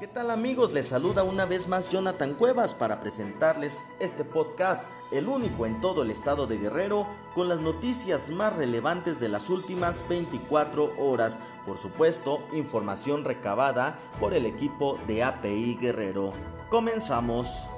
¿Qué tal amigos? Les saluda una vez más Jonathan Cuevas para presentarles este podcast, el único en todo el estado de Guerrero, con las noticias más relevantes de las últimas 24 horas. Por supuesto, información recabada por el equipo de API Guerrero. Comenzamos.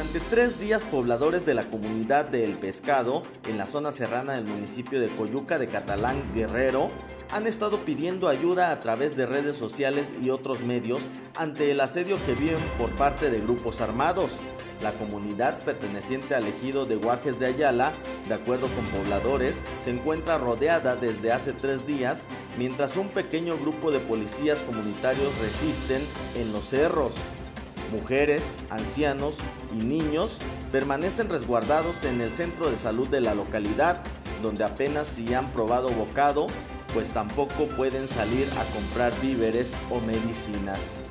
Durante tres días, pobladores de la comunidad de El Pescado, en la zona serrana del municipio de Coyuca de Catalán, Guerrero, han estado pidiendo ayuda a través de redes sociales y otros medios ante el asedio que viven por parte de grupos armados. La comunidad perteneciente al ejido de Guajes de Ayala, de acuerdo con pobladores, se encuentra rodeada desde hace tres días, mientras un pequeño grupo de policías comunitarios resisten en los cerros. Mujeres, ancianos y niños permanecen resguardados en el centro de salud de la localidad, donde apenas si han probado bocado, pues tampoco pueden salir a comprar víveres o medicinas.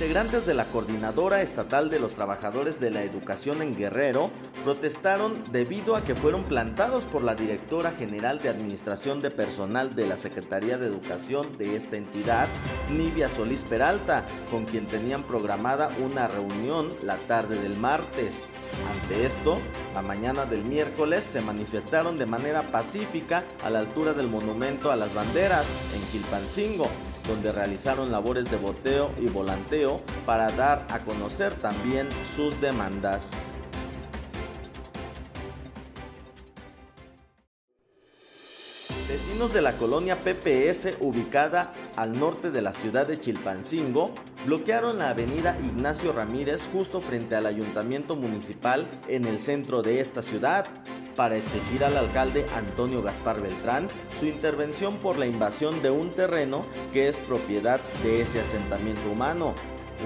Integrantes de la Coordinadora Estatal de los Trabajadores de la Educación en Guerrero protestaron debido a que fueron plantados por la Directora General de Administración de Personal de la Secretaría de Educación de esta entidad, Nivia Solís Peralta, con quien tenían programada una reunión la tarde del martes. Ante esto, la mañana del miércoles se manifestaron de manera pacífica a la altura del monumento a las banderas en Chilpancingo, donde realizaron labores de boteo y volanteo para dar a conocer también sus demandas. Vecinos de la colonia PPS ubicada al norte de la ciudad de Chilpancingo bloquearon la avenida Ignacio Ramírez justo frente al ayuntamiento municipal en el centro de esta ciudad para exigir al alcalde Antonio Gaspar Beltrán su intervención por la invasión de un terreno que es propiedad de ese asentamiento humano.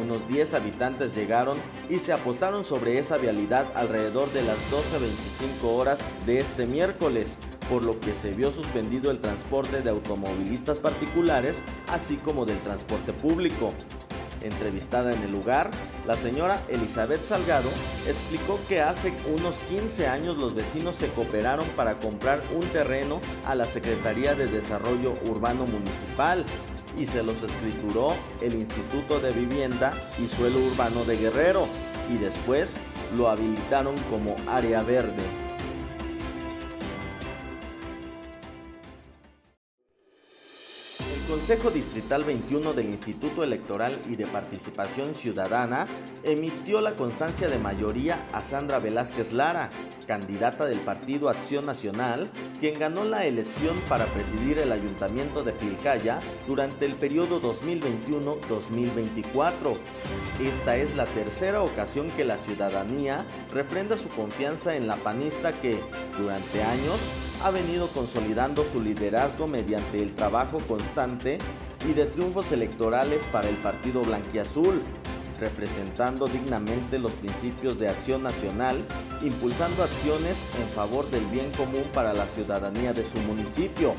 Unos 10 habitantes llegaron y se apostaron sobre esa vialidad alrededor de las 12.25 horas de este miércoles, por lo que se vio suspendido el transporte de automovilistas particulares, así como del transporte público. Entrevistada en el lugar, la señora Elizabeth Salgado explicó que hace unos 15 años los vecinos se cooperaron para comprar un terreno a la Secretaría de Desarrollo Urbano Municipal y se los escrituró el Instituto de Vivienda y Suelo Urbano de Guerrero y después lo habilitaron como área verde. Consejo Distrital 21 del Instituto Electoral y de Participación Ciudadana emitió la constancia de mayoría a Sandra Velázquez Lara, candidata del Partido Acción Nacional, quien ganó la elección para presidir el Ayuntamiento de Pilcaya durante el periodo 2021-2024. Esta es la tercera ocasión que la ciudadanía refrenda su confianza en la panista que, durante años, ha venido consolidando su liderazgo mediante el trabajo constante y de triunfos electorales para el Partido Blanquiazul, representando dignamente los principios de acción nacional, impulsando acciones en favor del bien común para la ciudadanía de su municipio.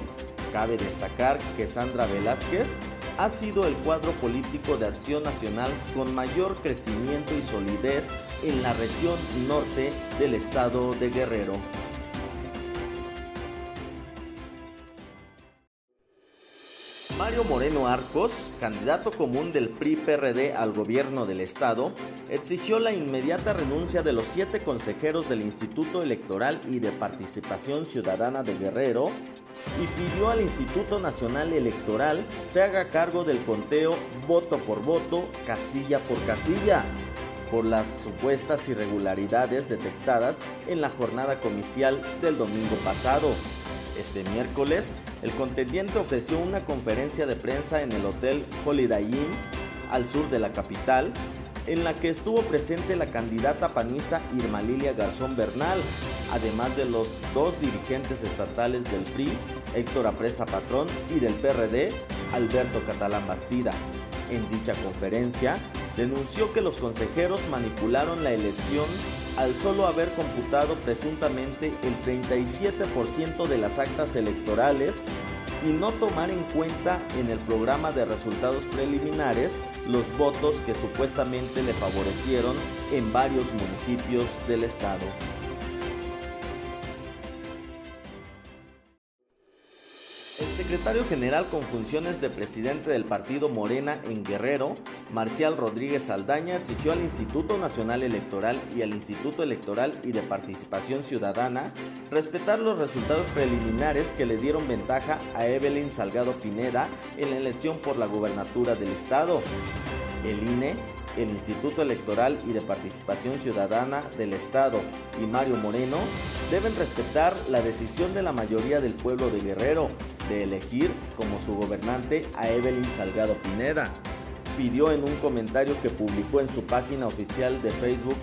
Cabe destacar que Sandra Velázquez ha sido el cuadro político de acción nacional con mayor crecimiento y solidez en la región norte del estado de Guerrero. Mario Moreno Arcos, candidato común del PRI-PRD al gobierno del estado, exigió la inmediata renuncia de los siete consejeros del Instituto Electoral y de Participación Ciudadana de Guerrero y pidió al Instituto Nacional Electoral se haga cargo del conteo voto por voto, casilla por casilla, por las supuestas irregularidades detectadas en la jornada comicial del domingo pasado. Este miércoles, el contendiente ofreció una conferencia de prensa en el Hotel Holiday Inn, al sur de la capital, en la que estuvo presente la candidata panista Irma Lilia Garzón Bernal, además de los dos dirigentes estatales del PRI, Héctor Apresa Patrón, y del PRD, Alberto Catalán Bastida. En dicha conferencia, denunció que los consejeros manipularon la elección al solo haber computado presuntamente el 37% de las actas electorales y no tomar en cuenta en el programa de resultados preliminares los votos que supuestamente le favorecieron en varios municipios del estado. Secretario general con funciones de presidente del partido Morena en Guerrero, Marcial Rodríguez Saldaña, exigió al Instituto Nacional Electoral y al Instituto Electoral y de Participación Ciudadana respetar los resultados preliminares que le dieron ventaja a Evelyn Salgado Pineda en la elección por la gubernatura del estado. El INE el Instituto Electoral y de Participación Ciudadana del Estado y Mario Moreno deben respetar la decisión de la mayoría del pueblo de Guerrero de elegir como su gobernante a Evelyn Salgado Pineda. Pidió en un comentario que publicó en su página oficial de Facebook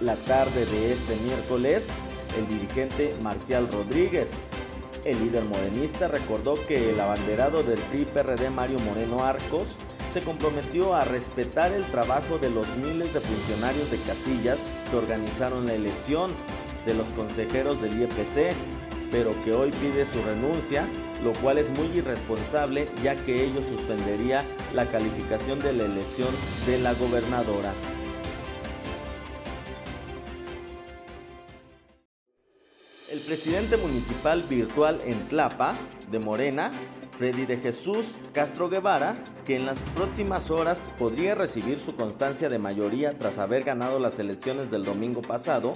la tarde de este miércoles el dirigente Marcial Rodríguez. El líder morenista recordó que el abanderado del PRI-PRD Mario Moreno Arcos se comprometió a respetar el trabajo de los miles de funcionarios de casillas que organizaron la elección, de los consejeros del IEPC, pero que hoy pide su renuncia, lo cual es muy irresponsable ya que ello suspendería la calificación de la elección de la gobernadora. El presidente municipal virtual en Tlapa, de Morena, Freddy de Jesús Castro Guevara, que en las próximas horas podría recibir su constancia de mayoría tras haber ganado las elecciones del domingo pasado,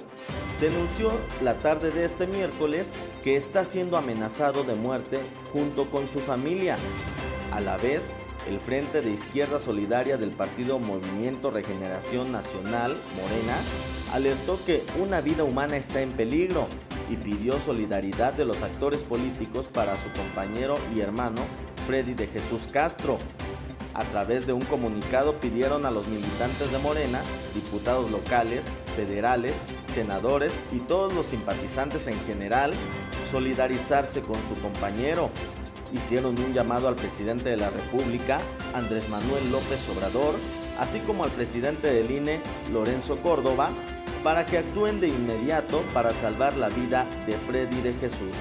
denunció la tarde de este miércoles que está siendo amenazado de muerte junto con su familia. A la vez, el Frente de Izquierda Solidaria del Partido Movimiento Regeneración Nacional, Morena, alertó que una vida humana está en peligro y pidió solidaridad de los actores políticos para su compañero y hermano Freddy de Jesús Castro. A través de un comunicado pidieron a los militantes de Morena, diputados locales, federales, senadores y todos los simpatizantes en general solidarizarse con su compañero. Hicieron un llamado al presidente de la República, Andrés Manuel López Obrador, así como al presidente del INE, Lorenzo Córdoba, para que actúen de inmediato para salvar la vida de Freddy de Jesús.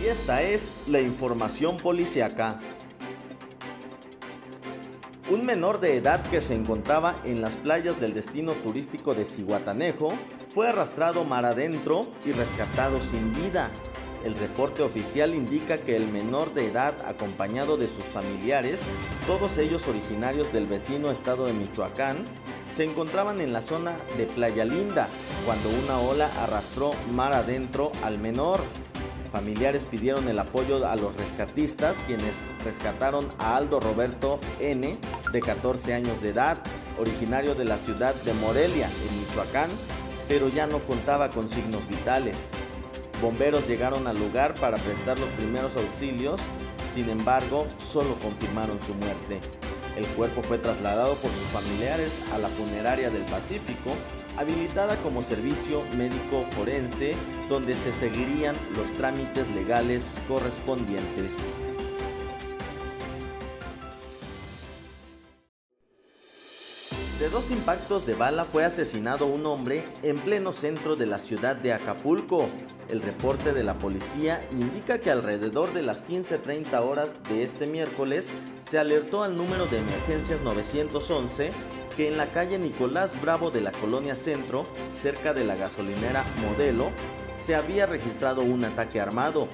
Y esta es la información policiaca. Un menor de edad que se encontraba en las playas del destino turístico de Cihuatanejo fue arrastrado mar adentro y rescatado sin vida. El reporte oficial indica que el menor de edad, acompañado de sus familiares, todos ellos originarios del vecino estado de Michoacán, se encontraban en la zona de Playa Linda cuando una ola arrastró mar adentro al menor. Familiares pidieron el apoyo a los rescatistas, quienes rescataron a Aldo Roberto N, de 14 años de edad, originario de la ciudad de Morelia, en Michoacán, pero ya no contaba con signos vitales. Bomberos llegaron al lugar para prestar los primeros auxilios, sin embargo, solo confirmaron su muerte. El cuerpo fue trasladado por sus familiares a la funeraria del Pacífico, habilitada como servicio médico forense, donde se seguirían los trámites legales correspondientes. De dos impactos de bala fue asesinado un hombre en pleno centro de la ciudad de Acapulco. El reporte de la policía indica que alrededor de las 15.30 horas de este miércoles se alertó al número de emergencias 911 que en la calle Nicolás Bravo de la colonia Centro, cerca de la gasolinera Modelo, se había registrado un ataque armado.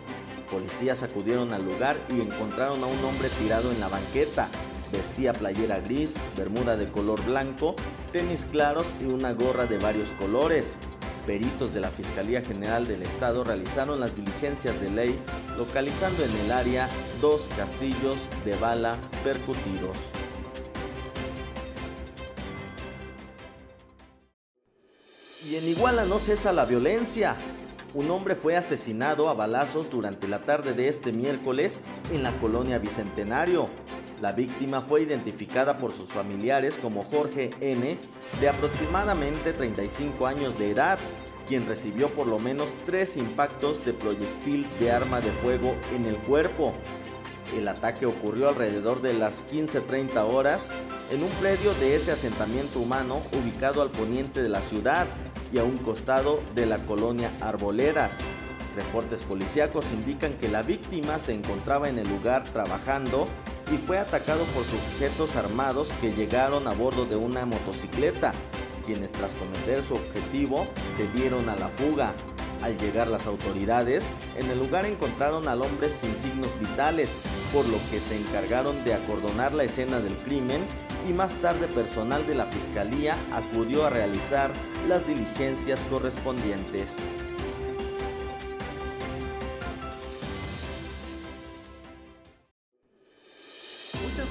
Policías acudieron al lugar y encontraron a un hombre tirado en la banqueta. Vestía playera gris, bermuda de color blanco, tenis claros y una gorra de varios colores. Peritos de la Fiscalía General del Estado realizaron las diligencias de ley, localizando en el área dos castillos de bala percutidos. Y en Iguala no cesa la violencia. Un hombre fue asesinado a balazos durante la tarde de este miércoles en la colonia Bicentenario. La víctima fue identificada por sus familiares como Jorge N., de aproximadamente 35 años de edad, quien recibió por lo menos tres impactos de proyectil de arma de fuego en el cuerpo. El ataque ocurrió alrededor de las 15.30 horas en un predio de ese asentamiento humano ubicado al poniente de la ciudad, y a un costado de la colonia Arboledas. Reportes policíacos indican que la víctima se encontraba en el lugar trabajando y fue atacado por sujetos armados que llegaron a bordo de una motocicleta, quienes tras cometer su objetivo se dieron a la fuga. Al llegar las autoridades, en el lugar encontraron al hombre sin signos vitales, por lo que se encargaron de acordonar la escena del crimen y más tarde personal de la fiscalía acudió a realizar las diligencias correspondientes.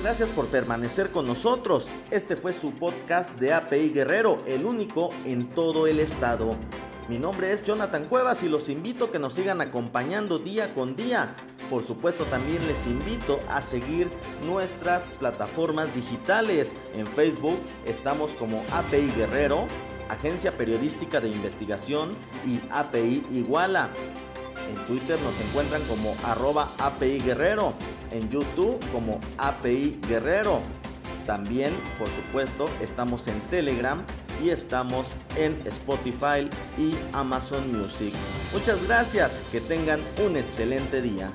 Gracias por permanecer con nosotros. Este fue su podcast de API Guerrero, el único en todo el estado. Mi nombre es Jonathan Cuevas y los invito a que nos sigan acompañando día con día. Por supuesto también les invito a seguir nuestras plataformas digitales. En Facebook estamos como API Guerrero, Agencia Periodística de Investigación y API Iguala. En Twitter nos encuentran como arroba API Guerrero. En YouTube como API Guerrero. También, por supuesto, estamos en Telegram y estamos en Spotify y Amazon Music. Muchas gracias, que tengan un excelente día.